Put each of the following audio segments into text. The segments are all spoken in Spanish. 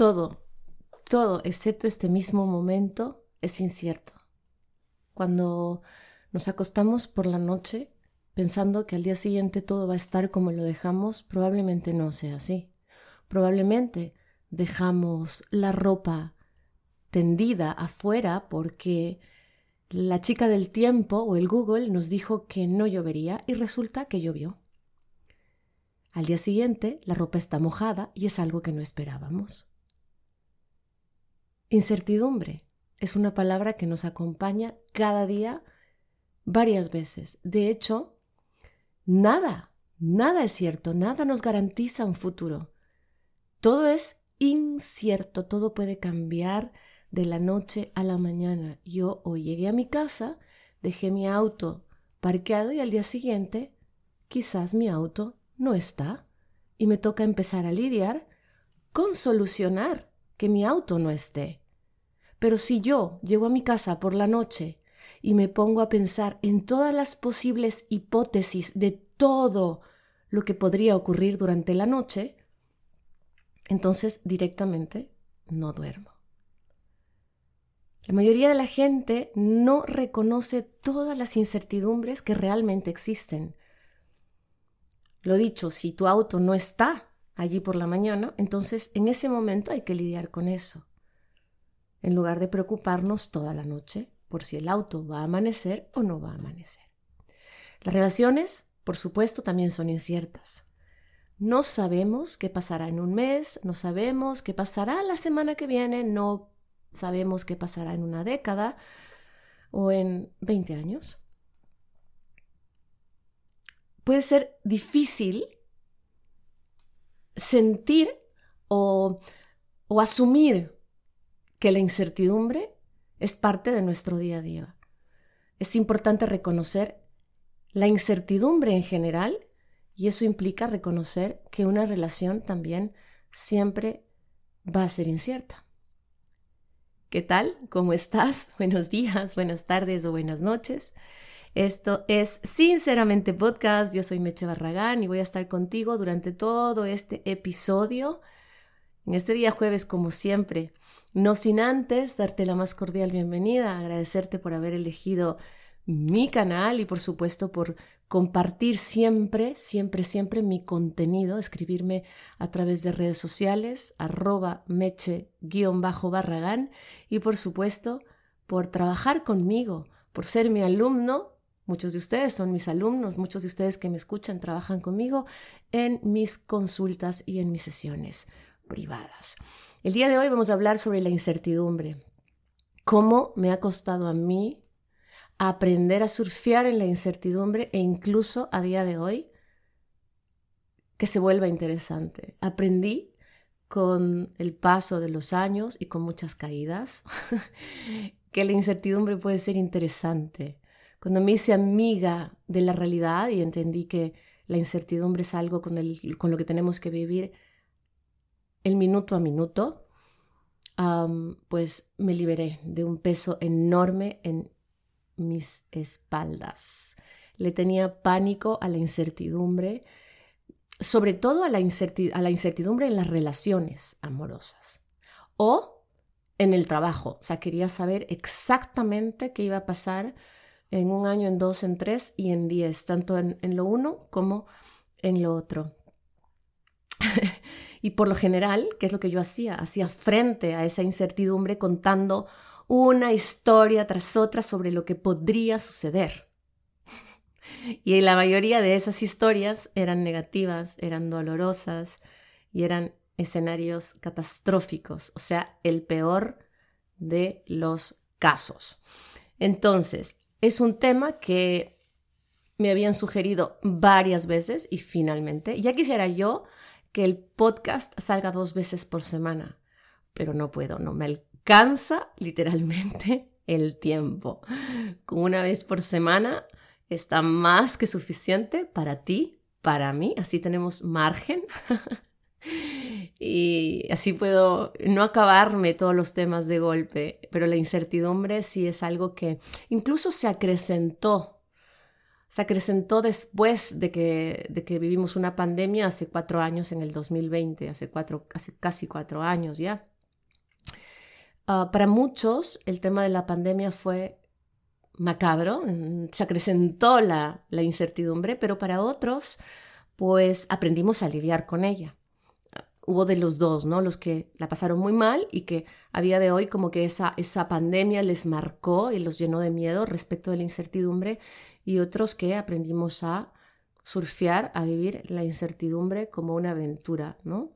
Todo, todo, excepto este mismo momento, es incierto. Cuando nos acostamos por la noche pensando que al día siguiente todo va a estar como lo dejamos, probablemente no sea así. Probablemente dejamos la ropa tendida afuera porque la chica del tiempo o el Google nos dijo que no llovería y resulta que llovió. Al día siguiente la ropa está mojada y es algo que no esperábamos. Incertidumbre es una palabra que nos acompaña cada día varias veces. De hecho, nada, nada es cierto, nada nos garantiza un futuro. Todo es incierto, todo puede cambiar de la noche a la mañana. Yo hoy llegué a mi casa, dejé mi auto parqueado y al día siguiente quizás mi auto no está y me toca empezar a lidiar con solucionar que mi auto no esté. Pero si yo llego a mi casa por la noche y me pongo a pensar en todas las posibles hipótesis de todo lo que podría ocurrir durante la noche, entonces directamente no duermo. La mayoría de la gente no reconoce todas las incertidumbres que realmente existen. Lo dicho, si tu auto no está allí por la mañana, entonces en ese momento hay que lidiar con eso en lugar de preocuparnos toda la noche por si el auto va a amanecer o no va a amanecer. Las relaciones, por supuesto, también son inciertas. No sabemos qué pasará en un mes, no sabemos qué pasará la semana que viene, no sabemos qué pasará en una década o en 20 años. Puede ser difícil sentir o, o asumir que la incertidumbre es parte de nuestro día a día. Es importante reconocer la incertidumbre en general y eso implica reconocer que una relación también siempre va a ser incierta. ¿Qué tal? ¿Cómo estás? Buenos días, buenas tardes o buenas noches. Esto es Sinceramente Podcast. Yo soy Meche Barragán y voy a estar contigo durante todo este episodio. En este día jueves, como siempre, no sin antes darte la más cordial bienvenida, agradecerte por haber elegido mi canal y por supuesto por compartir siempre, siempre, siempre mi contenido, escribirme a través de redes sociales, arroba meche-barragán y por supuesto por trabajar conmigo, por ser mi alumno. Muchos de ustedes son mis alumnos, muchos de ustedes que me escuchan trabajan conmigo en mis consultas y en mis sesiones privadas. El día de hoy vamos a hablar sobre la incertidumbre. Cómo me ha costado a mí aprender a surfear en la incertidumbre e incluso a día de hoy que se vuelva interesante. Aprendí con el paso de los años y con muchas caídas que la incertidumbre puede ser interesante. Cuando me hice amiga de la realidad y entendí que la incertidumbre es algo con, con lo que tenemos que vivir el minuto a minuto, pues me liberé de un peso enorme en mis espaldas. Le tenía pánico a la incertidumbre, sobre todo a la, incertidumbre en las relaciones amorosas o en el trabajo. O sea, quería saber exactamente qué iba a pasar en un año, en dos, en tres y en diez, tanto en lo uno como en lo otro. Y por lo general, ¿qué es lo que yo hacía? Hacía frente a esa incertidumbre contando una historia tras otra sobre lo que podría suceder. y la mayoría de esas historias eran negativas, eran dolorosas y eran escenarios catastróficos, o sea, el peor de los casos. Entonces, es un tema que me habían sugerido varias veces y finalmente ya quisiera yo que el podcast salga dos veces por semana, pero no puedo, no me alcanza literalmente el tiempo. Con una vez por semana está más que suficiente para ti, para mí, así tenemos margen. y así puedo no acabarme todos los temas de golpe, pero la incertidumbre sí es algo que incluso se acrecentó se acrecentó después de que, de que vivimos una pandemia hace cuatro años, en el 2020, hace, cuatro, casi cuatro años ya. Ah, para muchos el tema de la pandemia fue macabro, se acrecentó la, la incertidumbre, pero para otros pues aprendimos a lidiar con ella hubo de los dos, ¿no? Los que la pasaron muy mal y que a día de hoy como que esa, esa pandemia les marcó y los llenó de miedo respecto de la incertidumbre y otros que aprendimos a surfear, a vivir la incertidumbre como una aventura, ¿no?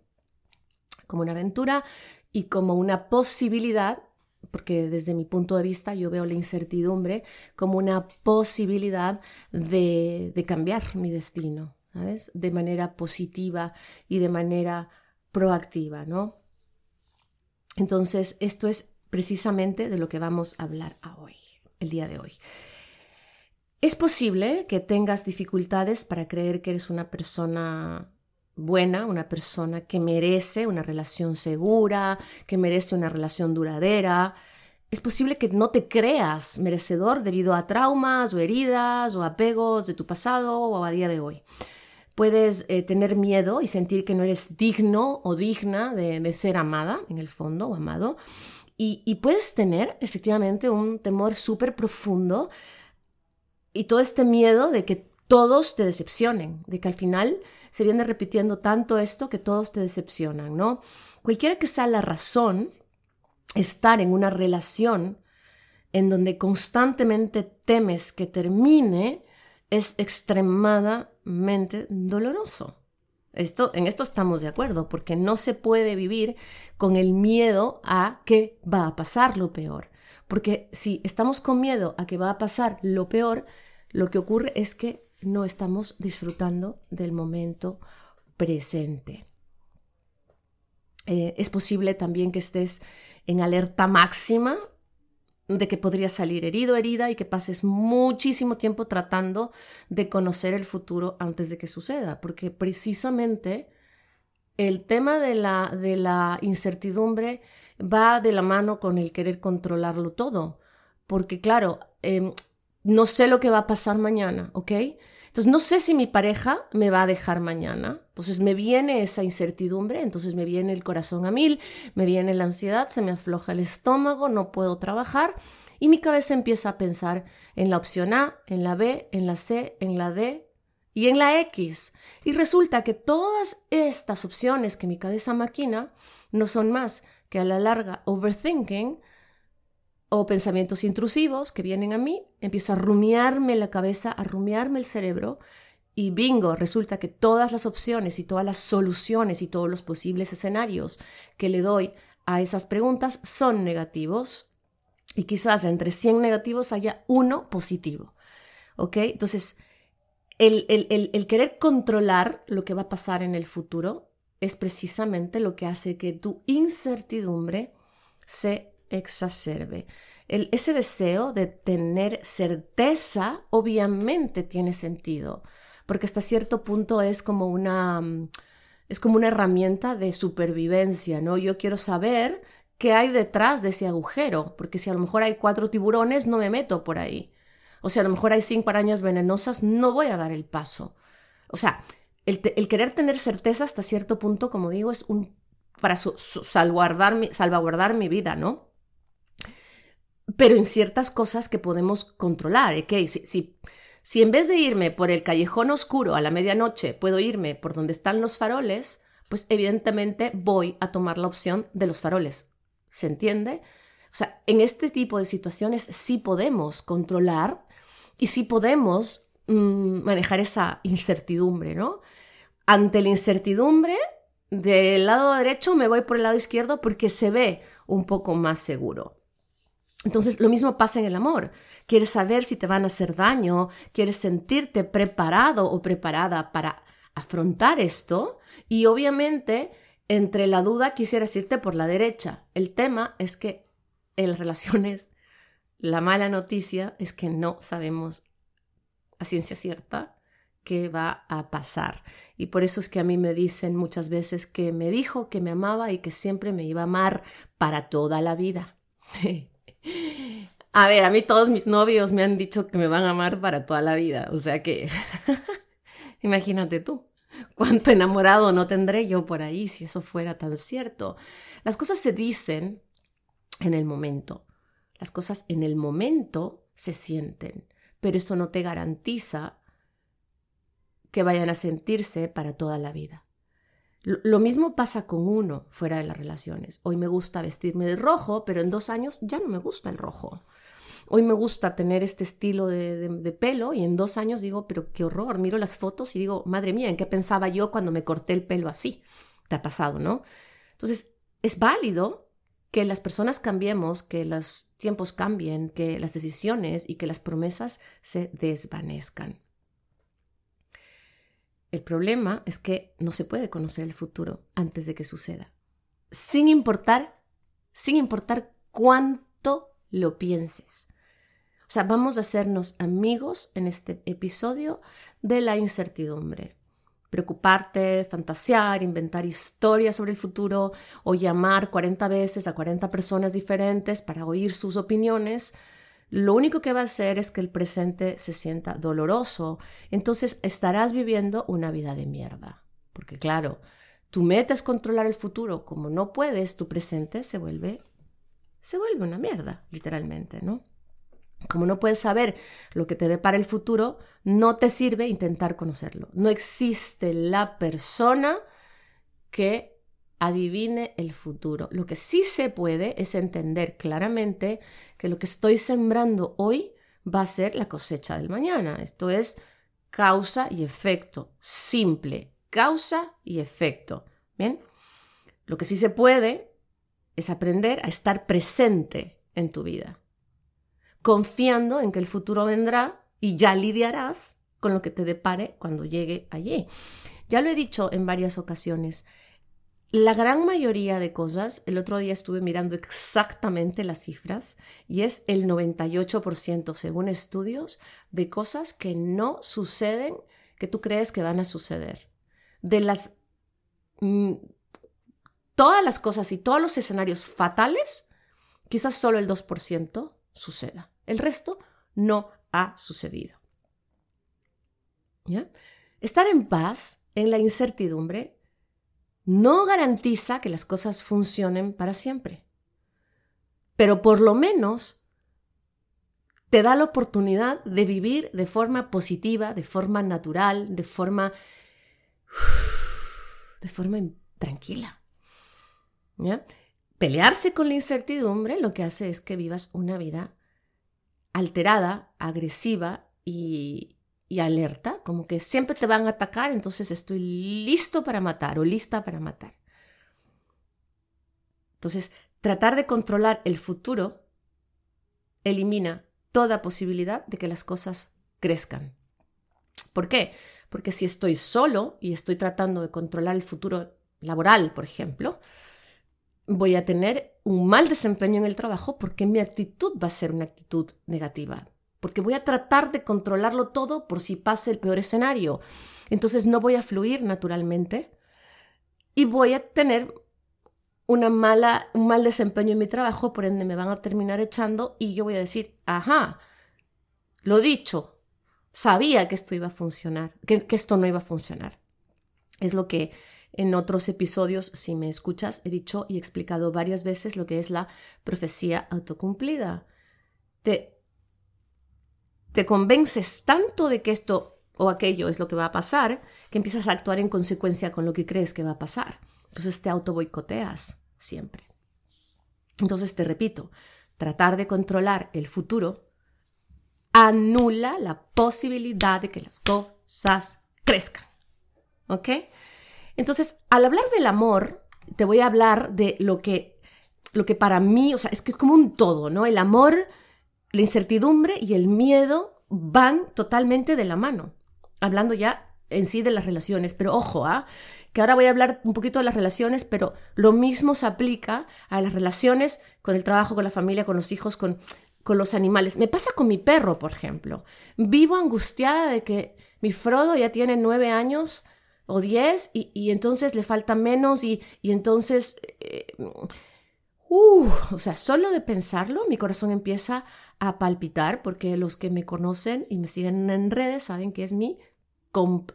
Como una aventura y como una posibilidad, porque desde mi punto de vista yo veo la incertidumbre como una posibilidad de, de cambiar mi destino, ¿sabes? De manera positiva y de manera proactiva, ¿no? Entonces, esto es precisamente de lo que vamos a hablar hoy, el día de hoy. Es posible que tengas dificultades para creer que eres una persona buena, una persona que merece una relación segura, que merece una relación duradera. Es posible que no te creas merecedor debido a traumas o heridas o apegos de tu pasado o a día de hoy. Puedes eh, tener miedo y sentir que no eres digno o digna de, ser amada, en el fondo, o amado. Y, y puedes tener efectivamente un temor súper profundo y todo este miedo de que todos te decepcionen, de que al final se viene repitiendo tanto esto que todos te decepcionan, ¿no? Cualquiera que sea la razón, estar en una relación en donde constantemente temes que termine es extremadamente doloroso. Esto, en esto estamos de acuerdo, porque no se puede vivir con el miedo a que va a pasar lo peor. Porque si estamos con miedo a que va a pasar lo peor, lo que ocurre es que no estamos disfrutando del momento presente. Eh, es posible también que estés en alerta máxima de que podrías salir herido, herida y que pases muchísimo tiempo tratando de conocer el futuro antes de que suceda, porque precisamente el tema de la, de la incertidumbre va de la mano con el querer controlarlo todo, porque claro, em, no sé lo que va a pasar mañana, ¿ok? Entonces no sé si mi pareja me va a dejar mañana. Entonces me viene esa incertidumbre, entonces me viene el corazón a mil, me viene la ansiedad, se me afloja el estómago, no puedo trabajar y mi cabeza empieza a pensar en la opción A, en la B, en la C, en la D y en la X. Y resulta que todas estas opciones que mi cabeza maquina no son más que a la larga overthinking o pensamientos intrusivos que vienen a mí, empiezo a rumiarme la cabeza, a rumiarme el cerebro y bingo, resulta que todas las opciones y todas las soluciones y todos los posibles escenarios que le doy a esas preguntas son negativos y quizás entre 100 negativos haya uno positivo. ¿Ok? Entonces, el, el querer controlar lo que va a pasar en el futuro es precisamente lo que hace que tu incertidumbre se exacerbe. Ese deseo de tener certeza obviamente tiene sentido, porque hasta cierto punto es como una, mm, es como una herramienta de supervivencia, ¿no? Yo quiero saber qué hay detrás de ese agujero, porque si a lo mejor hay cuatro tiburones, no me meto por ahí. O si a lo mejor hay cinco arañas venenosas, no voy a dar el paso. O sea, el, querer tener certeza hasta cierto punto, como digo, es un para salvaguardar, mi, salvaguardar mi vida, ¿no? Pero en ciertas cosas que podemos controlar. ¿ok? Si, si, si en vez de irme por el callejón oscuro a la medianoche, puedo irme por donde están los faroles, pues evidentemente voy a tomar la opción de los faroles. ¿Se entiende? O sea, en este tipo de situaciones sí podemos controlar y sí podemos mm, manejar esa incertidumbre, ¿no? Ante la incertidumbre, del lado derecho me voy por el lado izquierdo porque se ve un poco más seguro. Entonces, lo mismo pasa en el amor. Quieres saber si te van a hacer daño, quieres sentirte preparado o preparada para afrontar esto y obviamente entre la duda quisieras irte por la derecha. El tema es que en las relaciones la mala noticia es que no sabemos a ciencia cierta qué va a pasar. Y por eso es que a mí me dicen muchas veces que me dijo que me amaba y que siempre me iba a amar para toda la vida. a ver, a mí todos mis novios me han dicho que me van a amar para toda la vida. O sea que, imagínate tú, cuánto enamorado no tendré yo por ahí si eso fuera tan cierto. Las cosas se dicen en el momento. Las cosas en el momento se sienten, pero eso no te garantiza que vayan a sentirse para toda la vida. Lo mismo pasa con uno fuera de las relaciones. Hoy me gusta vestirme de rojo, pero en dos años ya no me gusta el rojo. Hoy me gusta tener este estilo de, pelo y en dos años digo, pero qué horror, miro las fotos y digo, madre mía, ¿en qué pensaba yo cuando me corté el pelo así? Te ha pasado, ¿no? Entonces, es válido que las personas cambiemos, que los tiempos cambien, que las decisiones y que las promesas se desvanezcan. El problema es que no se puede conocer el futuro antes de que suceda, sin importar, sin importar cuánto lo pienses. O sea, vamos a hacernos amigos en este episodio de la incertidumbre. Preocuparte, fantasear, inventar historias sobre el futuro o llamar 40 veces a 40 personas diferentes para oír sus opiniones lo único que va a hacer es que el presente se sienta doloroso. Entonces estarás viviendo una vida de mierda. Porque claro, tu meta es controlar el futuro. Como no puedes, tu presente se vuelve se vuelve una mierda, literalmente, ¿no? Como no puedes saber lo que te depara el futuro, no te sirve intentar conocerlo. No existe la persona que adivine el futuro. Lo que sí se puede es entender claramente que lo que estoy sembrando hoy va a ser la cosecha del mañana. Esto es causa y efecto, simple, causa y efecto. Bien, lo que sí se puede es aprender a estar presente en tu vida, confiando en que el futuro vendrá y ya lidiarás con lo que te depare cuando llegue allí. Ya lo he dicho en varias ocasiones, la gran mayoría de cosas, el otro día estuve mirando exactamente las cifras y es el 98% según estudios de cosas que no suceden que tú crees que van a suceder. De las... Mm, todas las cosas y todos los escenarios fatales, quizás solo el 2% suceda. El resto no ha sucedido. Estar en paz en la incertidumbre no garantiza que las cosas funcionen para siempre, pero por lo menos te da la oportunidad de vivir de forma positiva, de forma natural, de forma de forma tranquila. Pelearse con la incertidumbre lo que hace es que vivas una vida alterada, agresiva y, y alerta, como que siempre te van a atacar, entonces estoy listo para matar o lista para matar. Entonces, tratar de controlar el futuro elimina toda posibilidad de que las cosas crezcan. ¿Por qué? Porque si estoy solo y estoy tratando de controlar el futuro laboral, por ejemplo, voy a tener un mal desempeño en el trabajo porque mi actitud va a ser una actitud negativa porque voy a tratar de controlarlo todo por si pase el peor escenario. Entonces no voy a fluir naturalmente y voy a tener una mala, un mal desempeño en mi trabajo, por ende me van a terminar echando y yo voy a decir, ajá, lo dicho, sabía que esto iba a funcionar, que, que esto no iba a funcionar. Es lo que en otros episodios, si me escuchas, he dicho y explicado varias veces lo que es la profecía autocumplida. Te, te convences tanto de que esto o aquello es lo que va a pasar, que empiezas a actuar en consecuencia con lo que crees que va a pasar. Entonces te auto boicoteas siempre. Entonces te repito, tratar de controlar el futuro anula la posibilidad de que las cosas crezcan. ¿Ok? Entonces, al hablar del amor, te voy a hablar de lo que, lo que para mí, o sea, es que es como un todo, ¿no? El amor la incertidumbre y el miedo van totalmente de la mano, hablando ya en sí de las relaciones, pero ojo, ¿ah? que ahora voy a hablar un poquito de las relaciones, pero lo mismo se aplica a las relaciones con el trabajo, con la familia, con los hijos, con, con los animales. Me pasa con mi perro, por ejemplo. Vivo angustiada de que mi Frodo ya tiene nueve años o diez y, entonces le falta menos y, entonces... Eh, uh, o sea, solo de pensarlo mi corazón empieza a palpitar porque los que me conocen y me siguen en redes saben que es mi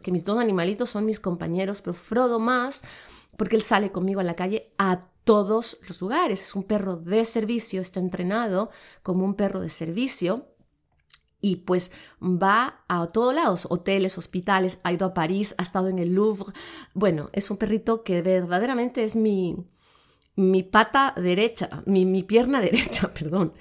que mis dos animalitos son mis compañeros, pero Frodo más porque él sale conmigo a la calle a todos los lugares. Es un perro de servicio, está entrenado como un perro de servicio y pues va a todos lados, hoteles, hospitales, ha ido a París, ha estado en el Louvre. Bueno, es un perrito que verdaderamente es mi, mi pata derecha, mi, mi pierna derecha, perdón.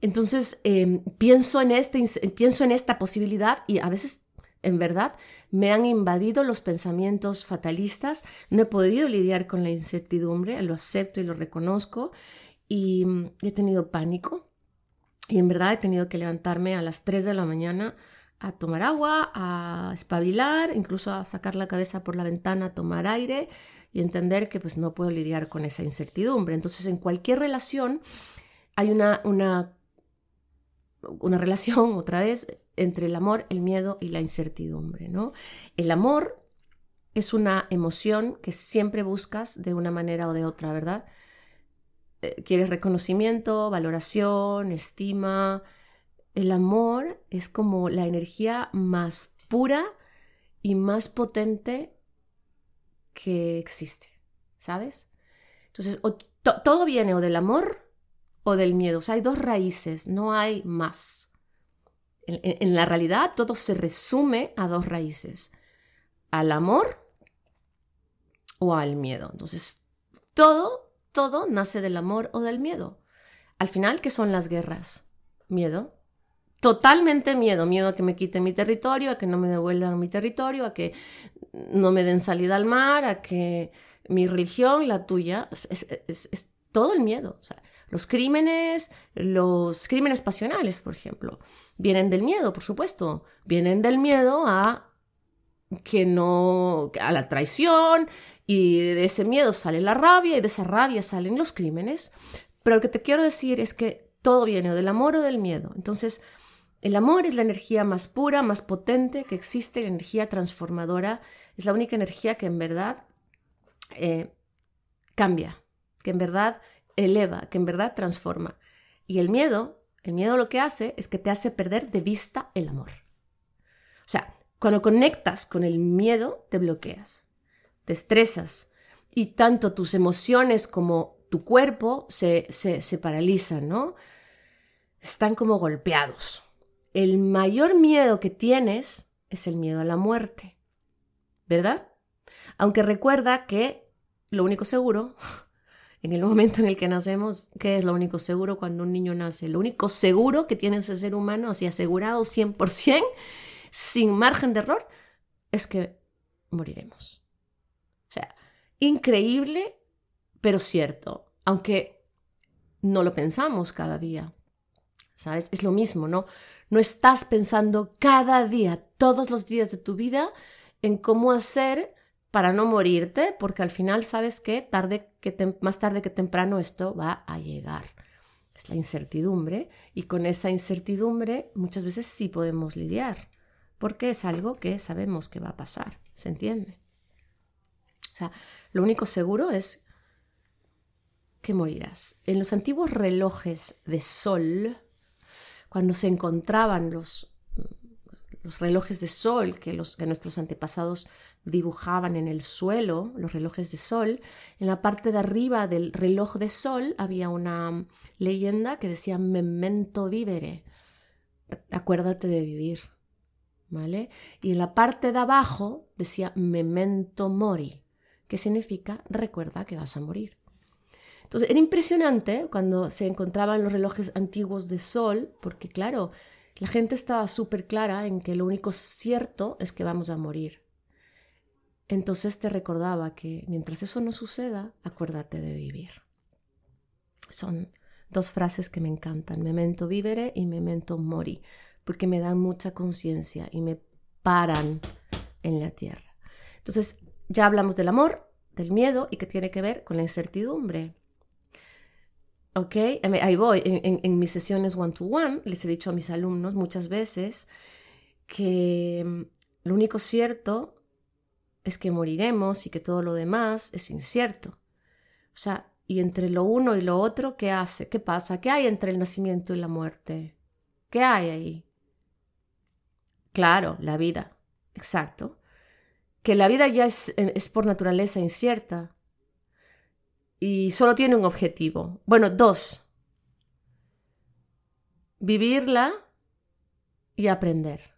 Entonces em, pienso, en este, pienso en esta posibilidad y a veces, en verdad, me han invadido los pensamientos fatalistas, no he podido lidiar con la incertidumbre, lo acepto y lo reconozco y mm, he tenido pánico y en verdad he tenido que levantarme a las 3 de la mañana a tomar agua, a espabilar, incluso a sacar la cabeza por la ventana, a tomar aire y entender que pues no puedo lidiar con esa incertidumbre. Entonces en cualquier relación hay una, una, una relación, otra vez, entre el amor, el miedo y la incertidumbre. ¿no? El amor es una emoción que siempre buscas de una manera o de otra, ¿verdad? Eh, quieres reconocimiento, valoración, estima. El amor es como la energía más pura y más potente que existe, ¿sabes? Entonces, todo viene o del amor o del miedo. O sea, hay dos raíces, no hay más. En, la realidad, todo se resume a dos raíces, al amor o al miedo. Entonces, todo, todo nace del amor o del miedo. Al final, ¿qué son las guerras? Miedo. Totalmente miedo. Miedo a que me quiten mi territorio, a que no me devuelvan mi territorio, a que no me den salida al mar, a que mi religión, la tuya, es, todo el miedo. O sea, los crímenes, los crímenes pasionales, por ejemplo, vienen del miedo, por supuesto. Vienen del miedo a que no, a la traición y de ese miedo sale la rabia y de esa rabia salen los crímenes. Pero lo que te quiero decir es que todo viene del amor o del miedo. Entonces, el amor es la energía más pura, más potente que existe, la energía transformadora, es la única energía que en verdad eh, cambia, que en verdad eleva, que en verdad transforma. Y el miedo, el miedo lo que hace es que te hace perder de vista el amor. O sea, cuando conectas con el miedo, te bloqueas, te estresas y tanto tus emociones como tu cuerpo se, se, se paralizan, ¿no? Están como golpeados. El mayor miedo que tienes es el miedo a la muerte, ¿verdad? Aunque recuerda que lo único seguro en el momento en el que nacemos, ¿qué es lo único seguro cuando un niño nace? Lo único seguro que tiene ese ser humano, así asegurado 100%, sin margen de error, es que moriremos. O sea, increíble, pero cierto, aunque no lo pensamos cada día. ¿Sabes? Es lo mismo, ¿no? No estás pensando cada día, todos los días de tu vida, en cómo hacer para no morirte, porque al final sabes que, tarde que más tarde que temprano esto va a llegar. Es la incertidumbre y con esa incertidumbre muchas veces sí podemos lidiar, porque es algo que sabemos que va a pasar, ¿se entiende? O sea, lo único seguro es que morirás. En los antiguos relojes de sol, cuando se encontraban los, los relojes de sol que, los, que nuestros antepasados dibujaban en el suelo los relojes de sol, en la parte de arriba del reloj de sol había una leyenda que decía memento vivere, acuérdate de vivir, ¿vale? Y en la parte de abajo decía memento mori, que significa recuerda que vas a morir. Entonces era impresionante cuando se encontraban los relojes antiguos de sol, porque claro, la gente estaba súper clara en que lo único cierto es que vamos a morir. Entonces te recordaba que mientras eso no suceda, acuérdate de vivir. Son dos frases que me encantan, memento vivere y memento mori, porque me dan mucha conciencia y me paran en la tierra. Entonces, ya hablamos del amor, del miedo y que tiene que ver con la incertidumbre. ¿Ok? Ahí voy. En, mis sesiones one-to-one les he dicho a mis alumnos muchas veces que lo único cierto es que moriremos y que todo lo demás es incierto. O sea, y entre lo uno y lo otro, ¿qué hace? ¿Qué pasa? ¿Qué hay entre el nacimiento y la muerte? ¿Qué hay ahí? Claro, la vida. Exacto. Que la vida ya es, es por naturaleza incierta y solo tiene un objetivo. Bueno, dos. Vivirla y aprender.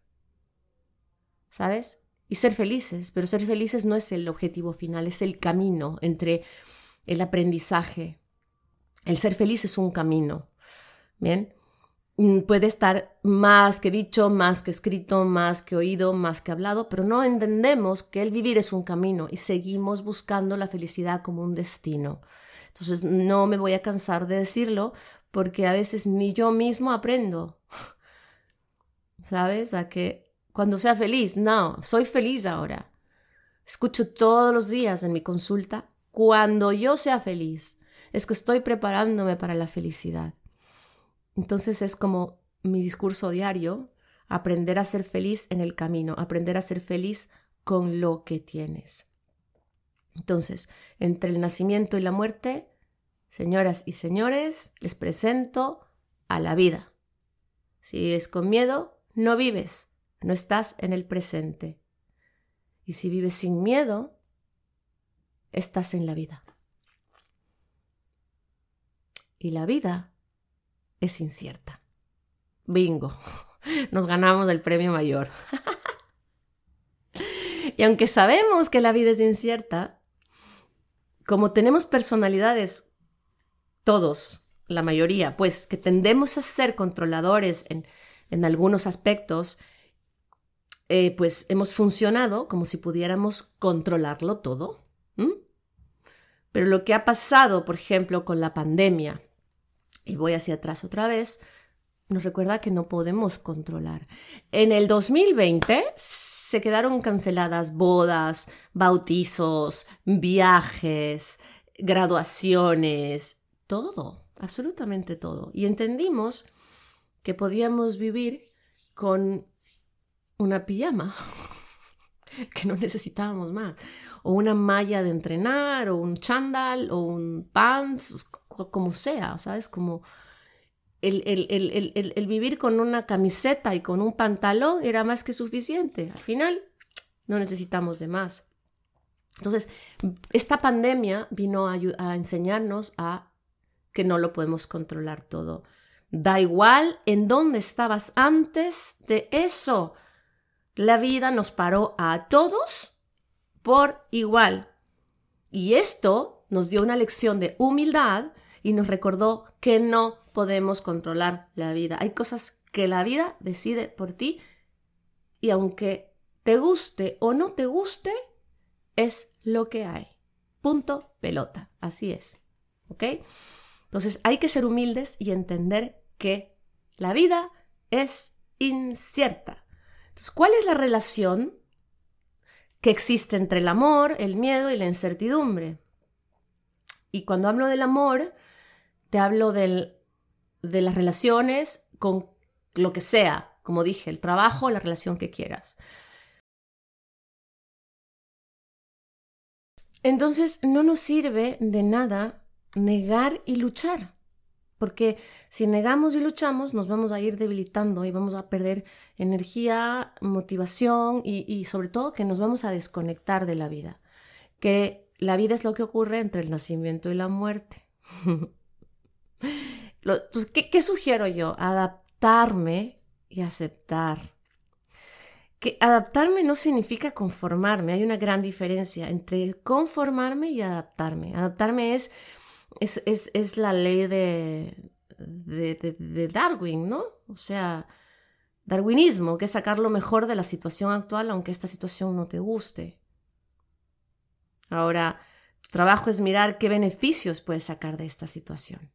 ¿Sabes? Y ser felices, pero ser felices no es el objetivo final, es el camino entre el aprendizaje. El ser feliz es un camino. Bien. Mm, puede estar más que dicho, más que escrito, más que oído, más que hablado, pero no entendemos que el vivir es un camino y seguimos buscando la felicidad como un destino. Entonces no me voy a cansar de decirlo porque a veces ni yo mismo aprendo. ¿Sabes? A que cuando sea feliz, no, soy feliz ahora. Escucho todos los días en mi consulta, cuando yo sea feliz, es que estoy preparándome para la felicidad. Entonces es como mi discurso diario, aprender a ser feliz en el camino, aprender a ser feliz con lo que tienes. Entonces, entre el nacimiento y la muerte, señoras y señores, les presento a la vida. Si es con miedo, no vives, no estás en el presente. Y si vives sin miedo, estás en la vida. Y la vida es incierta. Bingo, nos ganamos el premio mayor. y aunque sabemos que la vida es incierta, como tenemos personalidades, todos, la mayoría, pues que tendemos a ser controladores en, algunos aspectos, eh, pues hemos funcionado como si pudiéramos controlarlo todo. Pero lo que ha pasado, por ejemplo, con la pandemia, y voy hacia atrás otra vez, nos recuerda que no podemos controlar. En el 2020 se quedaron canceladas bodas, bautizos, viajes, graduaciones, todo, absolutamente todo. Y entendimos que podíamos vivir con una pijama, que no necesitábamos más, o una malla de entrenar, o un chandal, o un pants, como sea, ¿sabes? Como el, el, vivir con una camiseta y con un pantalón era más que suficiente. Al final, no necesitamos de más. Entonces, esta pandemia vino a, a enseñarnos a que no lo podemos controlar todo. Da igual en dónde estabas antes de eso. La vida nos paró a todos por igual. Y esto nos dio una lección de humildad y nos recordó que no podemos controlar la vida. Hay cosas que la vida decide por ti y aunque te guste o no te guste, es lo que hay. Punto pelota. Así es. ¿Ok? Entonces hay que ser humildes y entender que la vida es incierta. Entonces, ¿cuál es la relación que existe entre el amor, el miedo y la incertidumbre? Y cuando hablo del amor, te hablo de las relaciones con lo que sea, como dije, el trabajo, la relación que quieras. Entonces no nos sirve de nada negar y luchar, porque si negamos y luchamos nos vamos a ir debilitando y vamos a perder energía, motivación y, sobre todo que nos vamos a desconectar de la vida, que la vida es lo que ocurre entre el nacimiento y la muerte. Pues, ¿qué, sugiero yo? Adaptarme y aceptar. Que adaptarme no significa conformarme, hay una gran diferencia entre conformarme y adaptarme. Adaptarme es, es, la ley de, de, Darwin, ¿no? O sea, darwinismo, que es sacar lo mejor de la situación actual aunque esta situación no te guste. Ahora, tu trabajo es mirar qué beneficios puedes sacar de esta situación.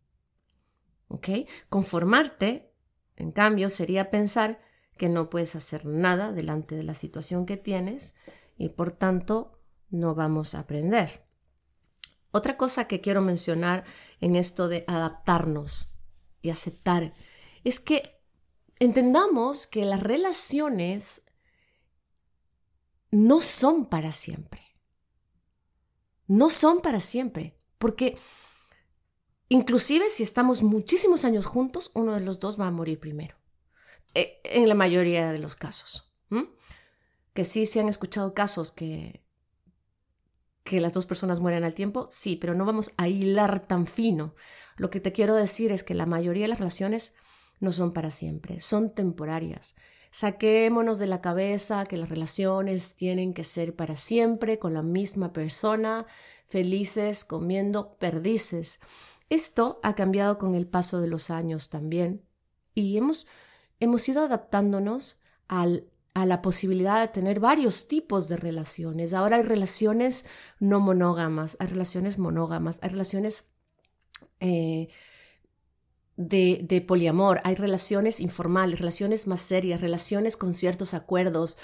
¿Ok? Conformarte, en cambio, sería pensar que no puedes hacer nada delante de la situación que tienes y por tanto no vamos a aprender. Otra cosa que quiero mencionar en esto de adaptarnos y aceptar es que entendamos que las relaciones no son para siempre. No son para siempre, porque inclusive si estamos muchísimos años juntos, uno de los dos va a morir primero. Eh, en la mayoría de los casos. Que sí se han escuchado casos que, que las dos personas mueren al tiempo, sí, pero no vamos a hilar tan fino. Lo que te quiero decir es que la mayoría de las relaciones no son para siempre, son temporarias. Saquémonos de la cabeza que las relaciones tienen que ser para siempre, con la misma persona, felices, comiendo perdices. Esto ha cambiado con el paso de los años también y hemos, hemos ido adaptándonos al, a la posibilidad de tener varios tipos de relaciones. Ahora hay relaciones no monógamas, hay relaciones monógamas, hay relaciones eh, de, poliamor, hay relaciones informales, relaciones más serias, relaciones con ciertos acuerdos,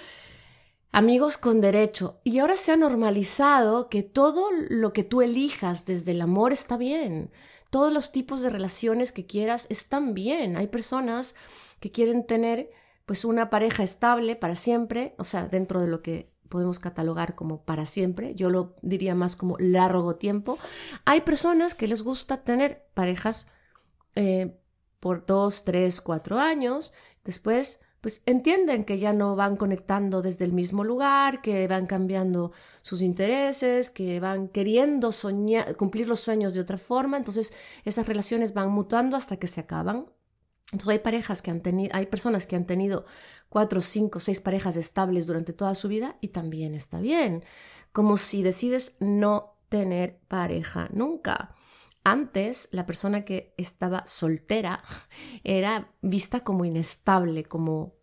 amigos con derecho. Y ahora se ha normalizado que todo lo que tú elijas desde el amor está bien. Todos los tipos de relaciones que quieras están bien. Hay personas que quieren tener pues una pareja estable para siempre, o sea, dentro de lo que podemos catalogar como para siempre, yo lo diría más como largo tiempo. Hay personas que les gusta tener parejas eh, por dos, tres, cuatro años. Después, pues entienden que ya no van conectando desde el mismo lugar, que van cambiando sus intereses, que van queriendo soñar, cumplir los sueños de otra forma. Entonces, esas relaciones van mutando hasta que se acaban. Entonces, hay parejas que han tenido, hay personas que han tenido cuatro, cinco, seis parejas estables durante toda su vida y también está bien. Como si decides no tener pareja nunca. Antes, la persona que estaba soltera era vista como inestable, como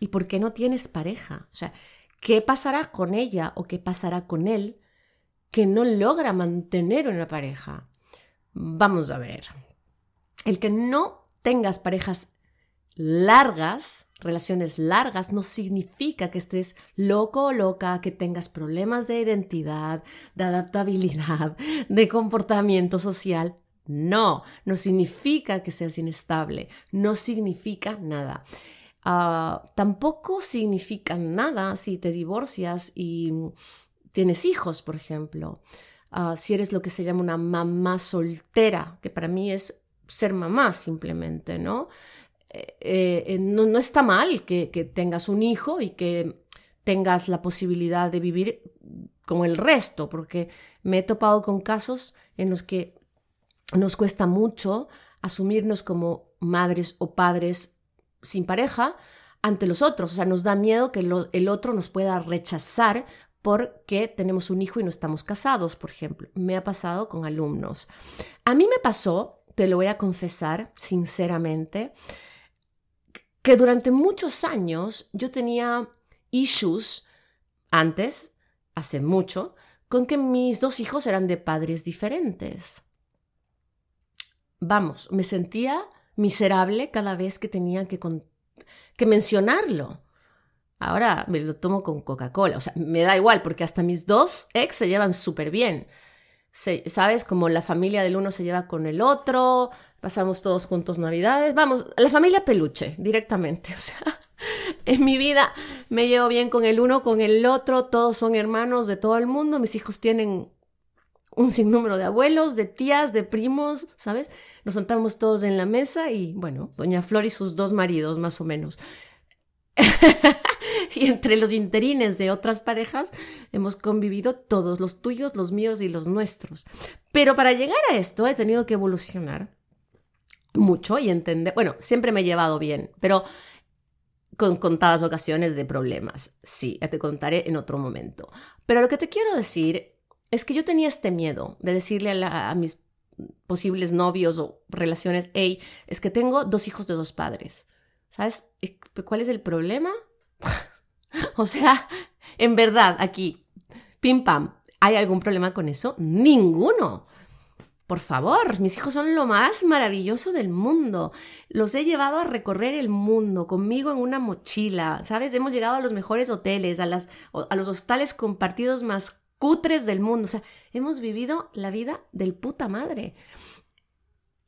¿y por qué no tienes pareja? O sea, ¿qué pasará con ella o qué pasará con él que no logra mantener una pareja? Vamos a ver. El que no tengas parejas largas, relaciones largas, no significa que estés loco o loca, que tengas problemas de identidad, de adaptabilidad, de comportamiento social. No, no significa que seas inestable, no significa nada. Ah, tampoco significa nada si te divorcias y tienes hijos, por ejemplo. Ah, si eres lo que se llama una mamá soltera, que para mí es ser mamá simplemente, ¿no? Eh, eh, no, está mal que, tengas un hijo y que tengas la posibilidad de vivir como el resto, porque me he topado con casos en los que nos cuesta mucho asumirnos como madres o padres sin pareja ante los otros. O sea, nos da miedo que el otro nos pueda rechazar porque tenemos un hijo y no estamos casados, por ejemplo. Me ha pasado con alumnos. A mí me pasó, te lo voy a confesar sinceramente, que durante muchos años yo tenía issues antes, hace mucho, con que mis dos hijos eran de padres diferentes. Vamos, me sentía miserable cada vez que tenía que, mencionarlo. Ahora me lo tomo con Coca-Cola, o sea, me da igual porque hasta mis dos ex se llevan súper bien. ¿Sabes? Como la familia del uno se lleva con el otro, pasamos todos juntos Navidades. Vamos, la familia peluche, directamente. O sea, en mi vida me llevo bien con el uno, con el otro, todos son hermanos de todo el mundo. Mis hijos tienen un sinnúmero de abuelos, de tías, de primos, ¿sabes? Nos sentamos todos en la mesa y, bueno, doña Flor y sus dos maridos, más o menos. y entre los interines de otras parejas hemos convivido todos, los tuyos, los míos y los nuestros. Pero para llegar a esto he tenido que evolucionar mucho y entender, bueno, siempre me he llevado bien, pero con contadas ocasiones de problemas. Sí, te contaré en otro momento. Pero lo que te quiero decir es que yo tenía este miedo de decirle a, a mis posibles novios o relaciones, hey, es que tengo dos hijos de dos padres. ¿Sabes? ¿Cuál es el problema? o sea, en verdad, aquí, pim pam, ¿hay algún problema con eso? Ninguno por favor, mis hijos son lo más maravilloso del mundo. Los he llevado a recorrer el mundo conmigo en una mochila, ¿sabes? Hemos llegado a los mejores hoteles, a, las, a los hostales compartidos más cutres del mundo. O sea, hemos vivido la vida del puta madre.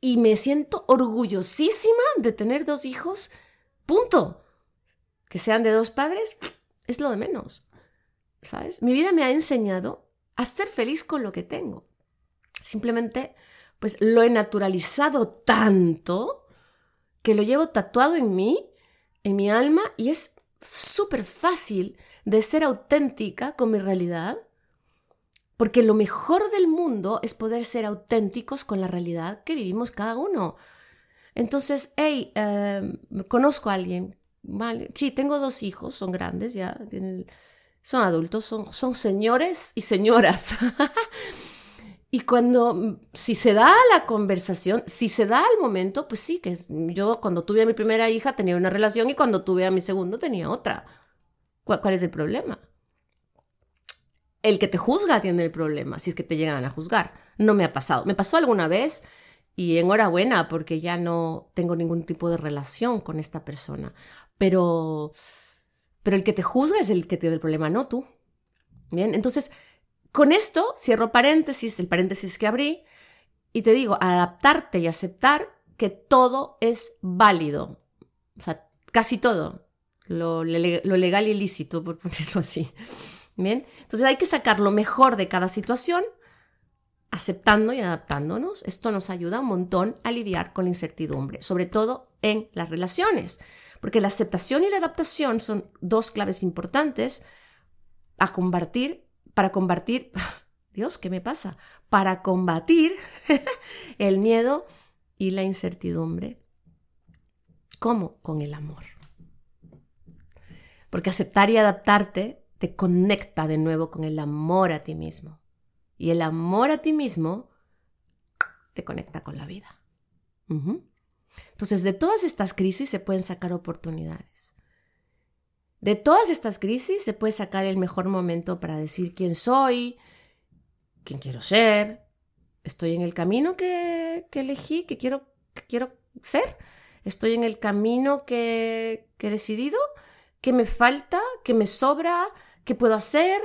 Y me siento orgullosísima de tener dos hijos. Punto. Que sean de dos padres es lo de menos. ¿Sabes? Mi vida me ha enseñado a ser feliz con lo que tengo. Simplemente, pues lo he naturalizado tanto que lo llevo tatuado en mí, en mi alma, y es súper fácil de ser auténtica con mi realidad, porque lo mejor del mundo es poder ser auténticos con la realidad que vivimos cada uno. Entonces, hey, em, conozco a alguien, vale, sí, tengo dos hijos, son grandes, ya son adultos, son, son señores y señoras. Y cuando, si se da la conversación, si se da el momento, pues sí, que yo cuando tuve a mi primera hija tenía una relación y cuando tuve a mi segundo tenía otra. ¿Cuál, es el problema? El que te juzga tiene el problema, si es que te llegan a juzgar. No me ha pasado. Me pasó alguna vez y enhorabuena porque ya no tengo ningún tipo de relación con esta persona. Pero, pero el que te juzga es el que tiene el problema, no tú. Bien, entonces con esto cierro paréntesis, el paréntesis que abrí, y te digo, adaptarte y aceptar que todo es válido. O sea, casi todo. Lo, legal y ilícito, por ponerlo así. Bien. Entonces hay que sacar lo mejor de cada situación, aceptando y adaptándonos. Esto nos ayuda un montón a lidiar con la incertidumbre, sobre todo en las relaciones. Porque la aceptación y la adaptación son dos claves importantes a combatir para combatir, Dios, ¿qué me pasa? Para combatir el miedo y la incertidumbre. ¿Cómo? Con el amor. Porque aceptar y adaptarte te conecta de nuevo con el amor a ti mismo. Y el amor a ti mismo te conecta con la vida. Entonces, de todas estas crisis se pueden sacar oportunidades. De todas estas crisis se puede sacar el mejor momento para decir quién soy, quién quiero ser, estoy en el camino que, elegí, que quiero, quiero ser, estoy en el camino que, he decidido, que me falta, que me sobra, que puedo hacer.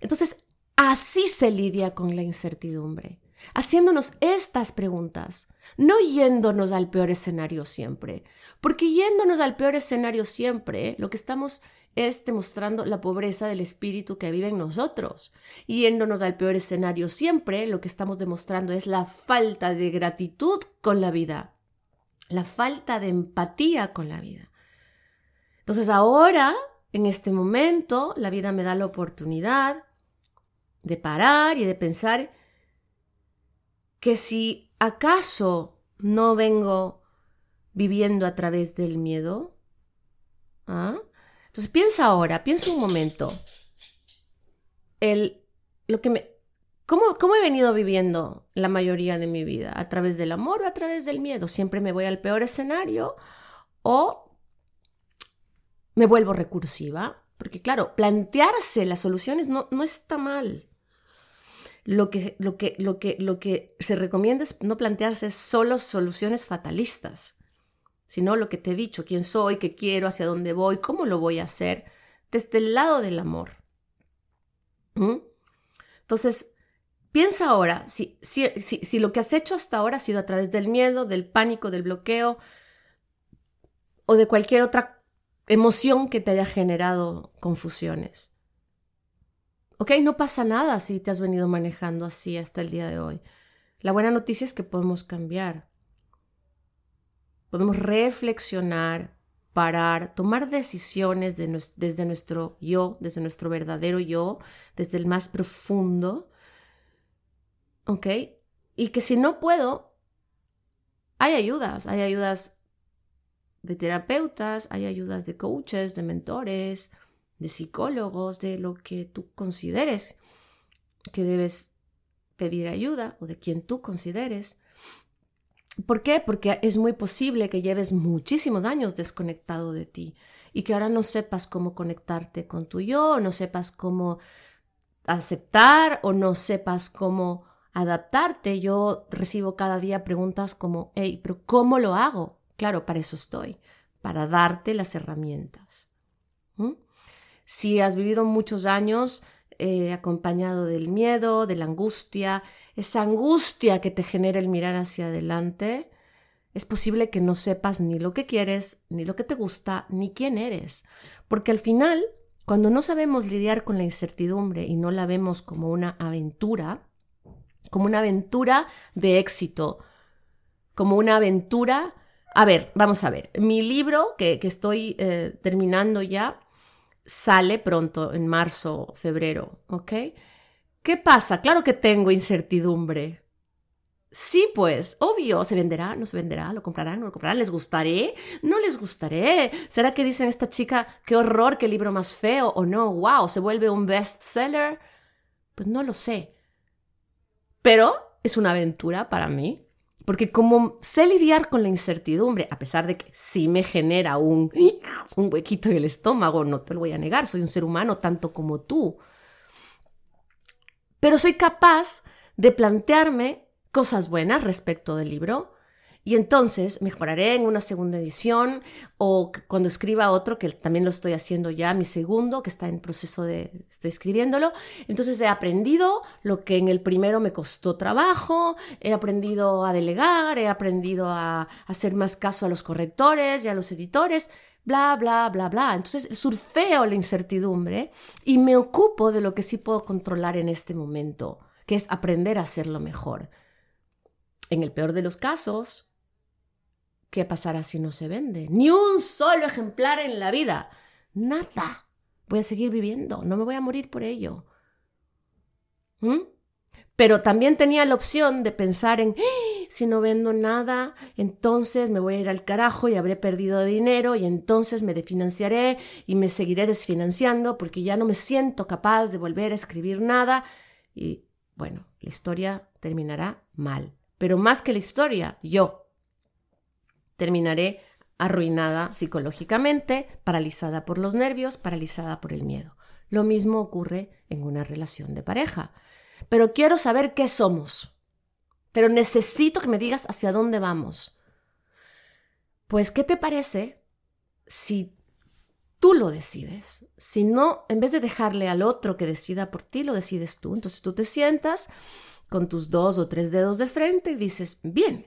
Entonces, así se lidia con la incertidumbre haciéndonos estas preguntas, no yéndonos al peor escenario siempre, porque yéndonos al peor escenario siempre, lo que estamos es demostrando la pobreza del espíritu que vive en nosotros. Yéndonos al peor escenario siempre, lo que estamos demostrando es la falta de gratitud con la vida, la falta de empatía con la vida. Entonces ahora, en este momento, la vida me da la oportunidad de parar y de pensar que si acaso no vengo viviendo a través del miedo, ¿ah? entonces piensa ahora, piensa un momento, el, lo que me, ¿cómo, ¿cómo he venido viviendo la mayoría de mi vida? ¿A través del amor o a través del miedo? ¿Siempre me voy al peor escenario o me vuelvo recursiva? Porque claro, plantearse las soluciones no, no está mal lo que, lo que, lo que, lo que se recomienda es no plantearse solo soluciones fatalistas, sino lo que te he dicho, quién soy, qué quiero, hacia dónde voy, cómo lo voy a hacer, desde el lado del amor. ¿Mm? Entonces, piensa ahora, si, si, si, lo que has hecho hasta ahora ha sido a través del miedo, del pánico, del bloqueo o de cualquier otra emoción que te haya generado confusiones. Ok, no pasa nada si te has venido manejando así hasta el día de hoy. La buena noticia es que podemos cambiar. Podemos reflexionar, parar, tomar decisiones desde nuestro yo, desde nuestro verdadero yo, desde el más profundo. ¿Ok? Y que si no puedo, hay ayudas, hay ayudas de terapeutas, hay ayudas de coaches, de mentores, de psicólogos, de lo que tú consideres que debes pedir ayuda o de quien tú consideres. ¿Por qué? Porque es muy posible que lleves muchísimos años desconectado de ti y que ahora no sepas cómo conectarte con tu yo, no sepas cómo aceptar o no sepas cómo adaptarte. Yo recibo cada día preguntas como, hey, pero ¿cómo lo hago? Claro, para eso estoy, para darte las herramientas. Si has vivido muchos años eh, acompañado del miedo, de la angustia, esa angustia que te genera el mirar hacia adelante, es posible que no sepas ni lo que quieres, ni lo que te gusta, ni quién eres. Porque al final, cuando no sabemos lidiar con la incertidumbre y no la vemos como una aventura, como una aventura de éxito, como una aventura... A ver, vamos a ver, mi libro que, estoy eh, terminando ya sale pronto, en marzo, febrero, ¿ok? ¿Qué pasa? Claro que tengo incertidumbre. Sí, pues, obvio, se venderá, no se venderá, lo comprarán, no lo comprarán, les gustaré, no les gustaré. ¿Será que dicen esta chica, qué horror, qué libro más feo o no, wow, se vuelve un bestseller? Pues no lo sé. Pero es una aventura para mí, porque como sé lidiar con la incertidumbre, a pesar de que sí me genera un, un huequito en el estómago, no te lo voy a negar, soy un ser humano tanto como tú, pero soy capaz de plantearme cosas buenas respecto del libro y entonces mejoraré en una segunda edición o cuando escriba otro, que también lo estoy haciendo ya, mi segundo, que está en proceso de, estoy escribiéndolo. Entonces he aprendido lo que en el primero me costó trabajo, he aprendido a delegar, he aprendido a hacer más caso a los correctores y a los editores, bla, bla, bla, bla. Entonces surfeo la incertidumbre y me ocupo de lo que sí puedo controlar en este momento, que es aprender a hacerlo mejor. En el peor de los casos, ¿qué pasará si no se vende? Ni un solo ejemplar en la vida. Nada. Voy a seguir viviendo, no me voy a morir por ello. ¿Mm? Pero también tenía la opción de pensar en, ¡Ah! si no vendo nada, entonces me voy a ir al carajo y habré perdido dinero y entonces me desfinanciaré y me seguiré desfinanciando porque ya no me siento capaz de volver a escribir nada. Y bueno, la historia terminará mal. Pero más que la historia, yo terminaré arruinada psicológicamente, paralizada por los nervios, paralizada por el miedo. Lo mismo ocurre en una relación de pareja. Pero quiero saber qué somos. Pero necesito que me digas hacia dónde vamos. Pues, ¿qué te parece si tú lo decides? Si no, en vez de dejarle al otro que decida por ti, lo decides tú. Entonces tú te sientas con tus dos o tres dedos de frente y dices, bien,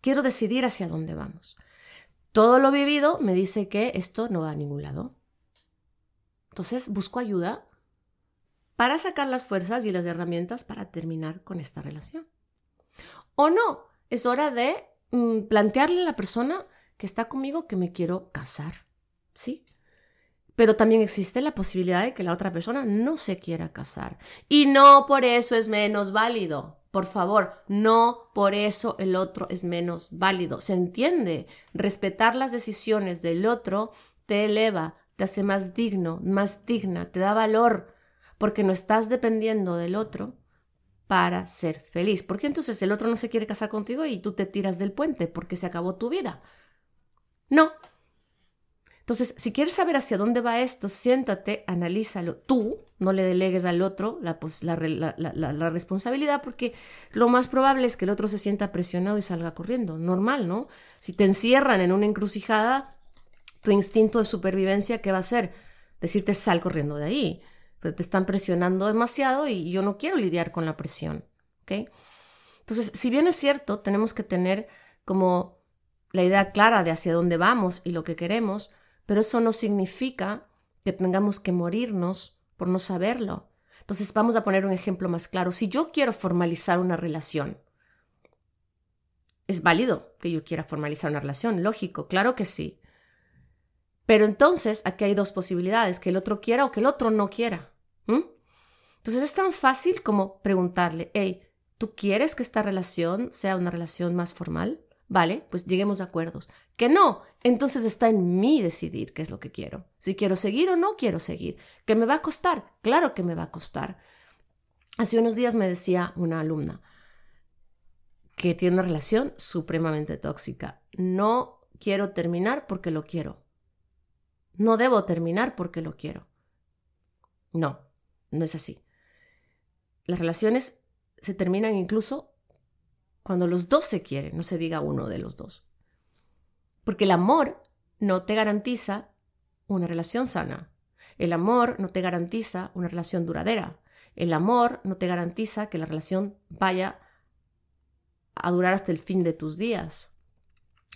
quiero decidir hacia dónde vamos. Todo lo vivido me dice que esto no va a ningún lado. Entonces busco ayuda para sacar las fuerzas y las herramientas para terminar con esta relación. O no, es hora de mm, plantearle a la persona que está conmigo que me quiero casar. ¿Sí? pero también existe la posibilidad de que la otra persona no se quiera casar. Y no por eso es menos válido. Por favor, no por eso el otro es menos válido. ¿Se entiende? Respetar las decisiones del otro te eleva, te hace más digno, más digna, te da valor, porque no estás dependiendo del otro para ser feliz. Porque entonces el otro no se quiere casar contigo y tú te tiras del puente porque se acabó tu vida. No, entonces, si quieres saber hacia dónde va esto, siéntate, analízalo tú, no le delegues al otro la, responsabilidad, porque lo más probable es que el otro se sienta presionado y salga corriendo. Normal, ¿no? Si te encierran en una encrucijada, tu instinto de supervivencia, ¿qué va a hacer? Decirte sal corriendo de ahí. Te están presionando demasiado y yo no quiero lidiar con la presión. ¿ok? Entonces, si bien es cierto, tenemos que tener como la idea clara de hacia dónde vamos y lo que queremos, pero eso no significa que tengamos que morirnos por no saberlo. Entonces vamos a poner un ejemplo más claro. Si yo quiero formalizar una relación, es válido que yo quiera formalizar una relación, lógico, claro que sí. Pero entonces aquí hay dos posibilidades, que el otro quiera o que el otro no quiera. Entonces es tan fácil como preguntarle, hey, ¿tú quieres que esta relación sea una relación más formal? Vale, pues lleguemos a acuerdos. Que no, entonces está en mí decidir qué es lo que quiero. Si quiero seguir o no quiero seguir. ¿Que me va a costar? Claro que me va a costar. Hace unos días me decía una alumna que tiene una relación supremamente tóxica. No quiero terminar porque lo quiero. No debo terminar porque lo quiero. No, no es así. Las relaciones se terminan incluso cuando los dos se quieren, no se diga uno de los dos. Porque el amor no te garantiza una relación sana. El amor no te garantiza una relación duradera. El amor no te garantiza que la relación vaya a durar hasta el fin de tus días.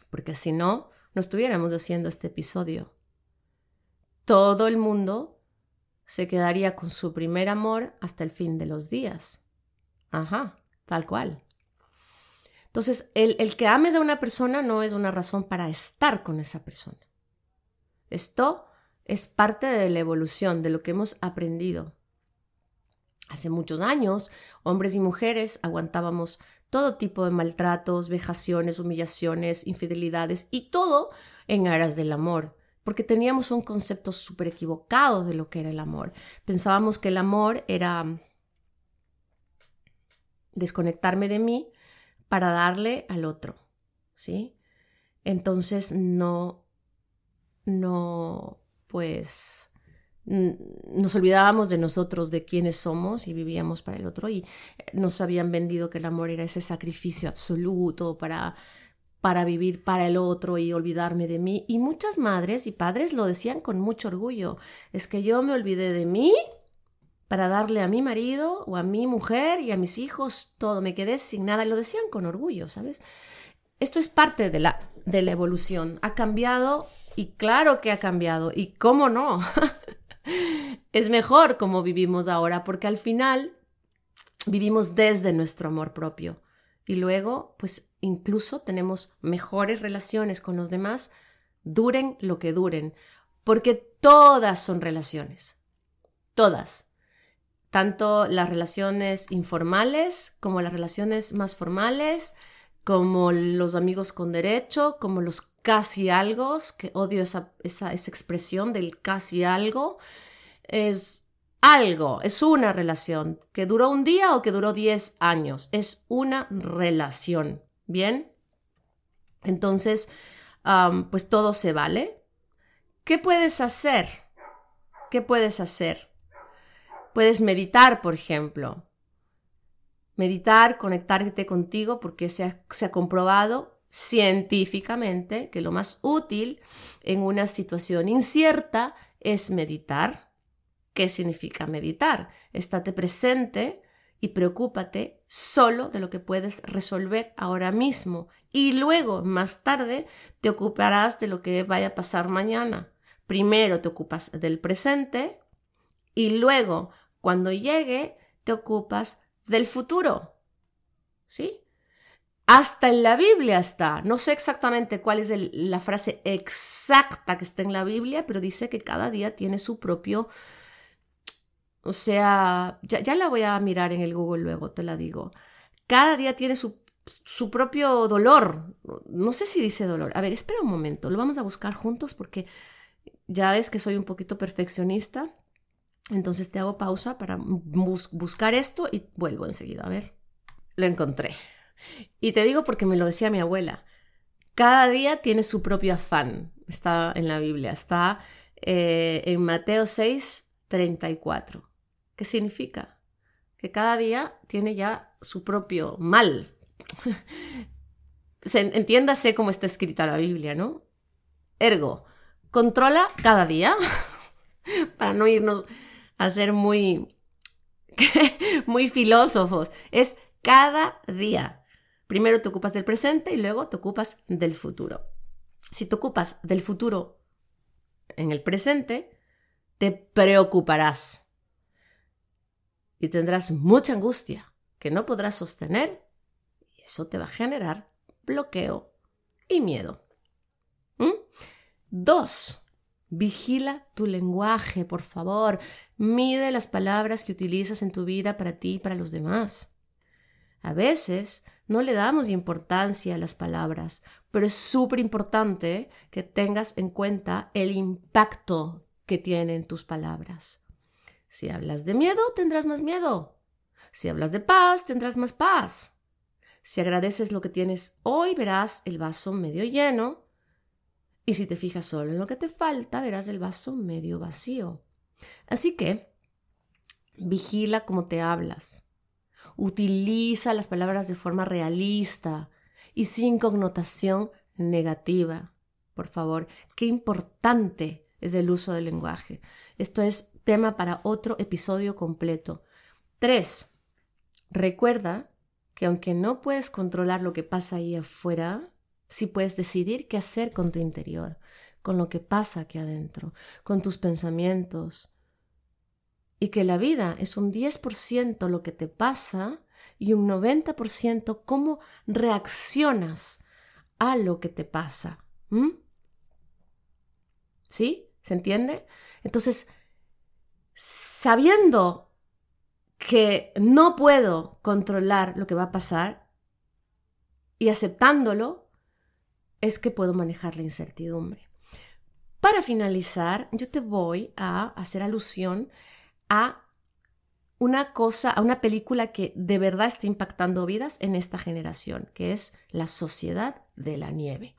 Porque si no, no estuviéramos haciendo este episodio. Todo el mundo se quedaría con su primer amor hasta el fin de los días. Ajá, tal cual. Entonces, el, el, que ames a una persona no es una razón para estar con esa persona. Esto es parte de la evolución, de lo que hemos aprendido. Hace muchos años, hombres y mujeres aguantábamos todo tipo de maltratos, vejaciones, humillaciones, infidelidades y todo en aras del amor, porque teníamos un concepto súper equivocado de lo que era el amor. Pensábamos que el amor era desconectarme de mí para darle al otro, ¿sí? Entonces no, no, pues nos olvidábamos de nosotros, de quiénes somos y vivíamos para el otro y eh, nos habían vendido que el amor era ese sacrificio absoluto para para vivir para el otro y olvidarme de mí. Y muchas madres y padres lo decían con mucho orgullo. Es que yo me olvidé de mí para darle a mi marido o a mi mujer y a mis hijos todo. Me quedé sin nada. Y lo decían con orgullo, ¿sabes? Esto es parte de la, de la evolución. Ha cambiado y claro que ha cambiado. ¿Y cómo no? es mejor como vivimos ahora, porque al final vivimos desde nuestro amor propio. Y luego, pues incluso tenemos mejores relaciones con los demás, duren lo que duren, porque todas son relaciones. Todas. Tanto las relaciones informales como las relaciones más formales, como los amigos con derecho, como los casi algo, que odio esa, esa, esa expresión del casi algo, es algo, es una relación que duró un día o que duró 10 años, es una relación, ¿bien? Entonces, pues todo se vale. ¿Qué puedes hacer? ¿Qué puedes hacer? Puedes meditar, por ejemplo. Meditar, conectarte contigo, porque se ha, comprobado científicamente que lo más útil en una situación incierta es meditar. ¿Qué significa meditar? Estate presente y preocúpate solo de lo que puedes resolver ahora mismo y luego, más tarde, te ocuparás de lo que vaya a pasar mañana. Primero te ocupas del presente y luego, cuando llegue, te ocupas del futuro. ¿Sí? Hasta en la Biblia está. No sé exactamente cuál es la frase exacta que está en la Biblia, pero dice que cada día tiene su propio... O sea, ya, la voy a mirar en el Google luego, te la digo. Cada día tiene su, su propio dolor. No sé si dice dolor. A ver, espera un momento. Lo vamos a buscar juntos porque ya ves que soy un poquito perfeccionista. Entonces te hago pausa para buscar esto y vuelvo enseguida. A ver, lo encontré. Y te digo porque me lo decía mi abuela. Cada día tiene su propio afán. Está en la Biblia. Está eh, en Mateo 6, 34. ¿Qué significa? Que cada día tiene ya su propio mal. Entiéndase cómo está escrita la Biblia, ¿no? Ergo, controla cada día para no irnos a ser muy, muy filósofos. Es cada día. Primero te ocupas del presente y luego te ocupas del futuro. Si te ocupas del futuro en el presente, te preocuparás y tendrás mucha angustia que no podrás sostener y eso te va a generar bloqueo y miedo. ¿Mm? Dos, vigila tu lenguaje, por favor. Mide las palabras que utilizas en tu vida para ti y para los demás. A veces no le damos importancia a las palabras, pero es súper importante que tengas en cuenta el impacto que tienen tus palabras. Si hablas de miedo, tendrás más miedo. Si hablas de paz, tendrás más paz. Si agradeces lo que tienes hoy, verás el vaso medio lleno. Y si te fijas solo en lo que te falta, verás el vaso medio vacío. Así que, vigila cómo te hablas. Utiliza las palabras de forma realista y sin connotación negativa. Por favor, qué importante es el uso del lenguaje. Esto es tema para otro episodio completo. 3. Recuerda que aunque no puedes controlar lo que pasa ahí afuera, sí puedes decidir qué hacer con tu interior, con lo que pasa aquí adentro, con tus pensamientos. Y que la vida es un 10% lo que te pasa y un 90% cómo reaccionas a lo que te pasa. ¿Sí? ¿Se entiende? Entonces, sabiendo que no puedo controlar lo que va a pasar y aceptándolo, es que puedo manejar la incertidumbre. Para finalizar, yo te voy a hacer alusión a una cosa, a una película que de verdad está impactando vidas en esta generación, que es La Sociedad de la Nieve.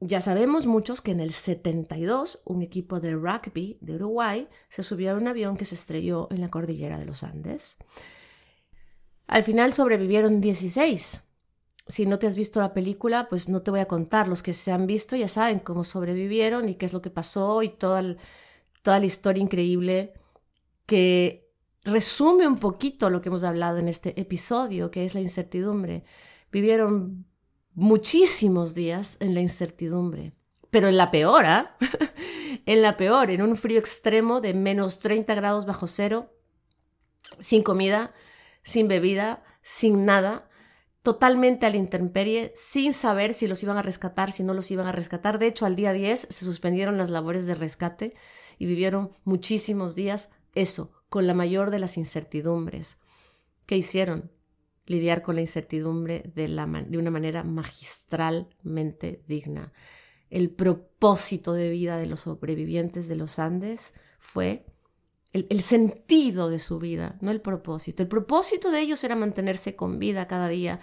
Ya sabemos muchos que en el 72 un equipo de rugby de Uruguay se subió a un avión que se estrelló en la cordillera de los Andes. Al final sobrevivieron 16. Si no te has visto la película, pues no te voy a contar. Los que se han visto ya saben cómo sobrevivieron y qué es lo que pasó y toda, toda la historia increíble que resume un poquito lo que hemos hablado en este episodio, que es la incertidumbre. Vivieron muchísimos días en la incertidumbre. Pero en la peor, ¿ah? en la peor, en un frío extremo de menos 30 grados bajo cero, sin comida, sin bebida, sin nada, totalmente a la intemperie, sin saber si los iban a rescatar, si no los iban a rescatar. De hecho, al día 10 se suspendieron las labores de rescate y vivieron muchísimos días eso, con la mayor de las incertidumbres. ¿Qué hicieron? lidiar con la incertidumbre de, de una manera magistralmente digna. El propósito de vida de los sobrevivientes de los Andes fue el, sentido de su vida, no el propósito. El propósito de ellos era mantenerse con vida cada día,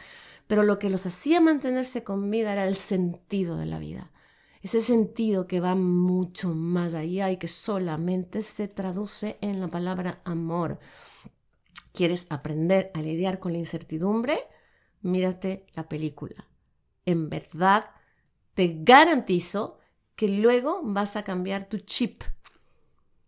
pero lo que los hacía mantenerse con vida era el sentido de la vida. Ese sentido que va mucho más allá y que solamente se traduce en la palabra amor. ¿Quieres aprender a lidiar con la incertidumbre? Mírate la película. En verdad, te garantizo que luego vas a cambiar tu chip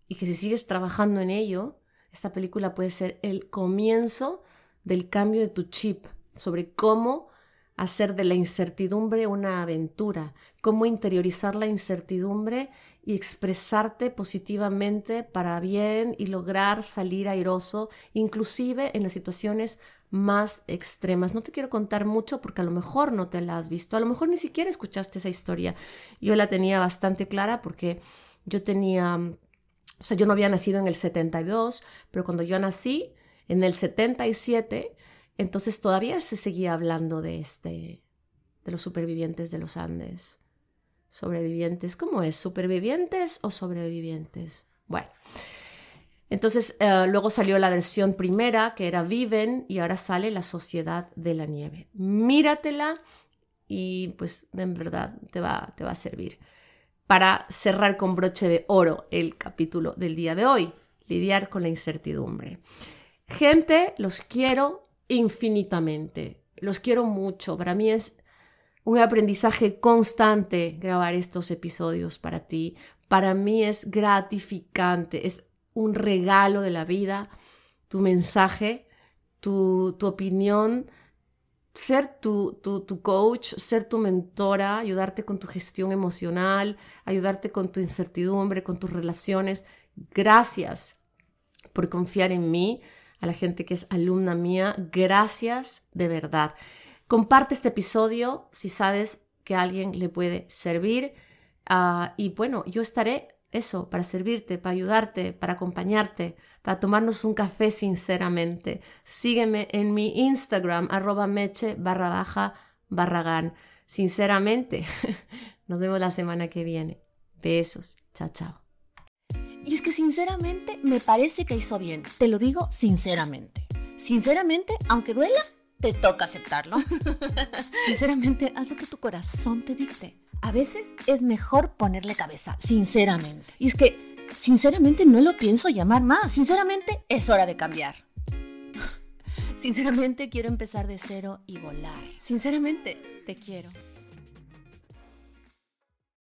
y que si sigues trabajando en ello, esta película puede ser el comienzo del cambio de tu chip sobre cómo hacer de la incertidumbre una aventura, cómo interiorizar la incertidumbre y expresarte positivamente para bien y lograr salir airoso, inclusive en las situaciones más extremas. No te quiero contar mucho porque a lo mejor no te la has visto, a lo mejor ni siquiera escuchaste esa historia. Yo la tenía bastante clara porque yo tenía, o sea, yo no había nacido en el 72, pero cuando yo nací, en el 77, entonces todavía se seguía hablando de este, de los supervivientes de los Andes. Sobrevivientes, ¿cómo es? ¿Supervivientes o sobrevivientes? Bueno, entonces eh, luego salió la versión primera, que era Viven, y ahora sale La Sociedad de la Nieve. Míratela y pues en verdad te va, te va a servir para cerrar con broche de oro el capítulo del día de hoy, lidiar con la incertidumbre. Gente, los quiero, infinitamente. Los quiero mucho. Para mí es un aprendizaje constante grabar estos episodios para ti. Para mí es gratificante, es un regalo de la vida, tu mensaje, tu, tu opinión, ser tu, tu, tu, coach, ser tu mentora, ayudarte con tu gestión emocional, ayudarte con tu incertidumbre, con tus relaciones. Gracias por confiar en mí a la gente que es alumna mía, gracias de verdad. Comparte este episodio si sabes que a alguien le puede servir. Ah, y bueno, yo estaré eso, para servirte, para ayudarte, para acompañarte, para tomarnos un café sinceramente. Sígueme en mi Instagram, arroba meche barra baja barragán. Sinceramente, nos vemos la semana que viene. Besos. Chao, chao. Y es que sinceramente me parece que hizo bien. Te lo digo sinceramente. Sinceramente, aunque duela, te toca aceptarlo. sinceramente, haz lo que tu corazón te dicte. A veces es mejor ponerle cabeza, sinceramente. Y es que, sinceramente, no lo pienso llamar más. Sinceramente, es hora de cambiar. Sinceramente quiero empezar de cero y volar. Sinceramente, te quiero.